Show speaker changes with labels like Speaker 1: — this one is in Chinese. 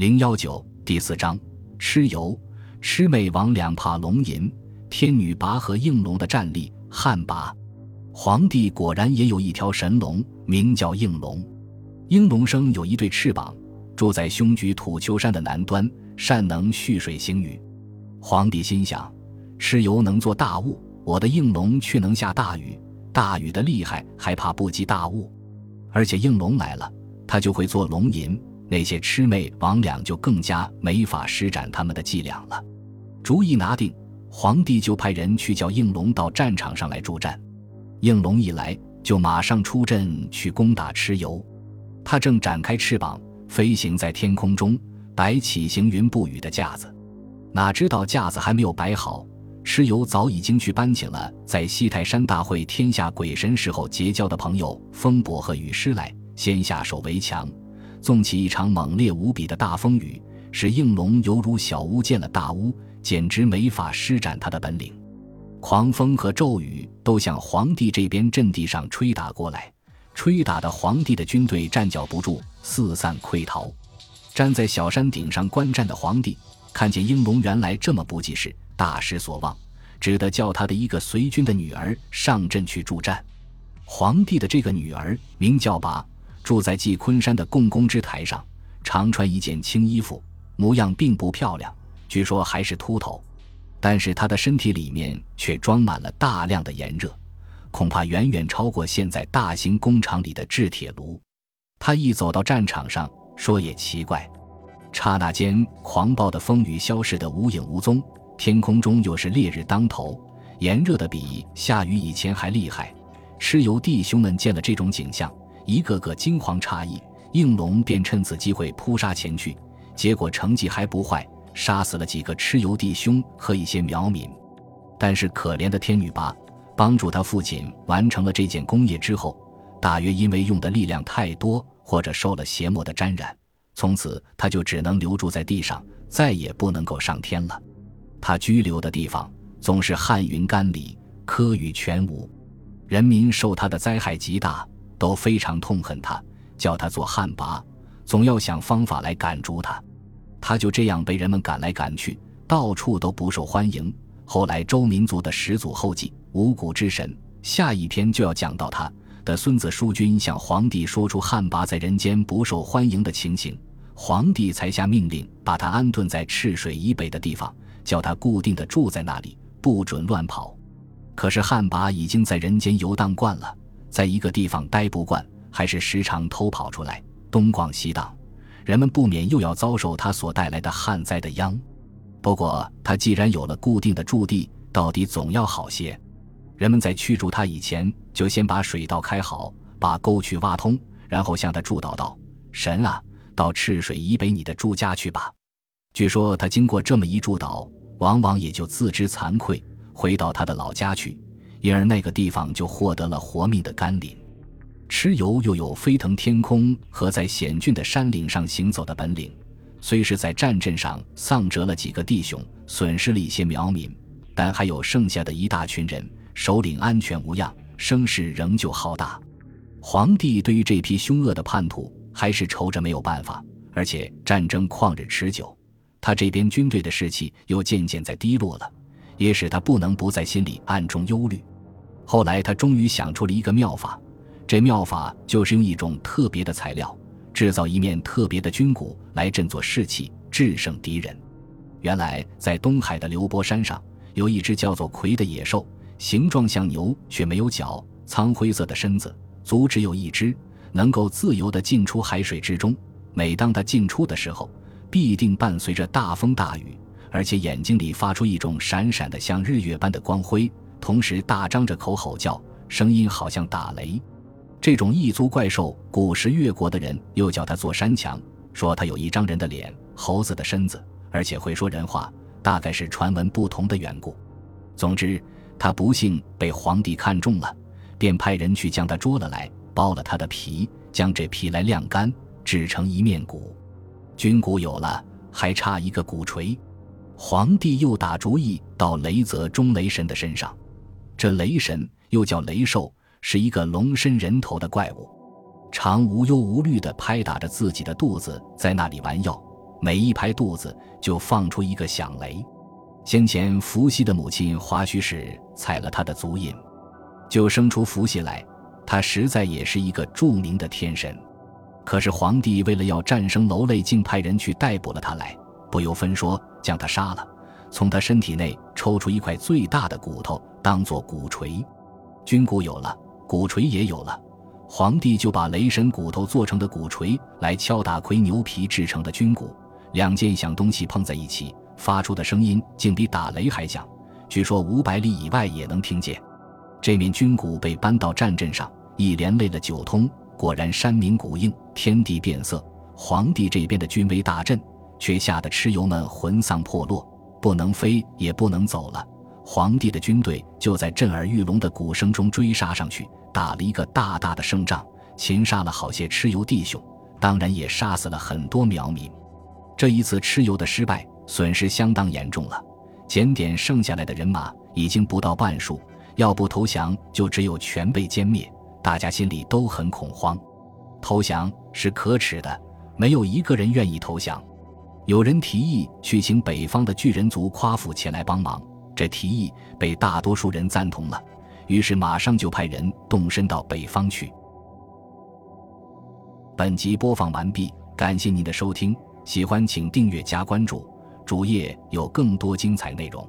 Speaker 1: 零幺九第四章，蚩尤，魑魅魍魉怕龙吟，天女拔河应龙的战力。汉拔，皇帝果然也有一条神龙，名叫应龙。应龙生有一对翅膀，住在凶局土丘山的南端，善能蓄水行雨。皇帝心想：蚩尤能做大雾，我的应龙却能下大雨。大雨的厉害还怕不及大雾，而且应龙来了，他就会做龙吟。那些魑魅魍魉就更加没法施展他们的伎俩了。主意拿定，皇帝就派人去叫应龙到战场上来助战。应龙一来，就马上出阵去攻打蚩尤。他正展开翅膀飞行在天空中，摆起行云布雨的架子。哪知道架子还没有摆好，蚩尤早已经去搬请了在西泰山大会天下鬼神时候结交的朋友风伯和雨师来，先下手为强。纵起一场猛烈无比的大风雨，使应龙犹如小巫见了大巫，简直没法施展他的本领。狂风和骤雨都向皇帝这边阵地上吹打过来，吹打的皇帝的军队站脚不住，四散溃逃。站在小山顶上观战的皇帝看见应龙原来这么不济事，大失所望，只得叫他的一个随军的女儿上阵去助战。皇帝的这个女儿名叫拔。住在祭昆山的共工之台上，常穿一件青衣服，模样并不漂亮，据说还是秃头，但是他的身体里面却装满了大量的炎热，恐怕远远超过现在大型工厂里的制铁炉。他一走到战场上，说也奇怪，刹那间狂暴的风雨消失得无影无踪，天空中又是烈日当头，炎热的比下雨以前还厉害。蚩尤弟兄们见了这种景象。一个个惊惶诧异，应龙便趁此机会扑杀前去，结果成绩还不坏，杀死了几个蚩尤弟兄和一些苗民。但是可怜的天女拔帮助他父亲完成了这件功业之后，大约因为用的力量太多，或者受了邪魔的沾染，从此他就只能留住在地上，再也不能够上天了。他居留的地方总是旱云甘里，科雨全无，人民受他的灾害极大。都非常痛恨他，叫他做旱魃，总要想方法来赶逐他。他就这样被人们赶来赶去，到处都不受欢迎。后来周民族的始祖后继五谷之神，下一篇就要讲到他的孙子叔君向皇帝说出旱魃在人间不受欢迎的情形，皇帝才下命令把他安顿在赤水以北的地方，叫他固定的住在那里，不准乱跑。可是旱魃已经在人间游荡惯了。在一个地方待不惯，还是时常偷跑出来东逛西荡，人们不免又要遭受他所带来的旱灾的殃。不过他既然有了固定的驻地，到底总要好些。人们在驱逐他以前，就先把水道开好，把沟渠挖通，然后向他祝祷道：“神啊，到赤水以北你的住家去吧。”据说他经过这么一祝祷，往往也就自知惭愧，回到他的老家去。因而那个地方就获得了活命的甘霖。蚩尤又有飞腾天空和在险峻的山岭上行走的本领，虽是在战阵上丧折了几个弟兄，损失了一些苗民，但还有剩下的一大群人，首领安全无恙，声势仍旧浩大。皇帝对于这批凶恶的叛徒还是愁着没有办法，而且战争旷日持久，他这边军队的士气又渐渐在低落了，也使他不能不在心里暗中忧虑。后来，他终于想出了一个妙法。这妙法就是用一种特别的材料，制造一面特别的军鼓，来振作士气，制胜敌人。原来，在东海的流波山上，有一只叫做魁的野兽，形状像牛，却没有角，苍灰色的身子，足只有一只，能够自由地进出海水之中。每当它进出的时候，必定伴随着大风大雨，而且眼睛里发出一种闪闪的像日月般的光辉。同时大张着口吼叫，声音好像打雷。这种异族怪兽，古时越国的人又叫它做山墙，说它有一张人的脸、猴子的身子，而且会说人话，大概是传闻不同的缘故。总之，他不幸被皇帝看中了，便派人去将他捉了来，剥了他的皮，将这皮来晾干，制成一面鼓。军鼓有了，还差一个鼓槌。皇帝又打主意到雷泽中雷神的身上。这雷神又叫雷兽，是一个龙身人头的怪物，常无忧无虑地拍打着自己的肚子，在那里玩药。每一拍肚子就放出一个响雷。先前伏羲的母亲华胥氏踩了他的足印，就生出伏羲来。他实在也是一个著名的天神。可是皇帝为了要战胜楼泪，竟派人去逮捕了他来，不由分说将他杀了，从他身体内抽出一块最大的骨头当做骨锤。军鼓有了，鼓锤也有了，皇帝就把雷神骨头做成的鼓锤来敲打魁牛皮制成的军鼓。两件响东西碰在一起，发出的声音竟比打雷还响，据说五百里以外也能听见。这面军鼓被搬到战阵上，一连擂了九通，果然山鸣谷应，天地变色。皇帝这边的军威大振，却吓得蚩尤们魂丧魄落，不能飞也不能走了。皇帝的军队就在震耳欲聋的鼓声中追杀上去，打了一个大大的胜仗，擒杀了好些蚩尤弟兄，当然也杀死了很多苗民。这一次蚩尤的失败，损失相当严重了。检点剩下来的人马已经不到半数，要不投降就只有全被歼灭。大家心里都很恐慌，投降是可耻的，没有一个人愿意投降。有人提议去请北方的巨人族夸父前来帮忙，这提议被大多数人赞同了，于是马上就派人动身到北方去。本集播放完毕，感谢您的收听。喜欢请订阅加关注，主页有更多精彩内容。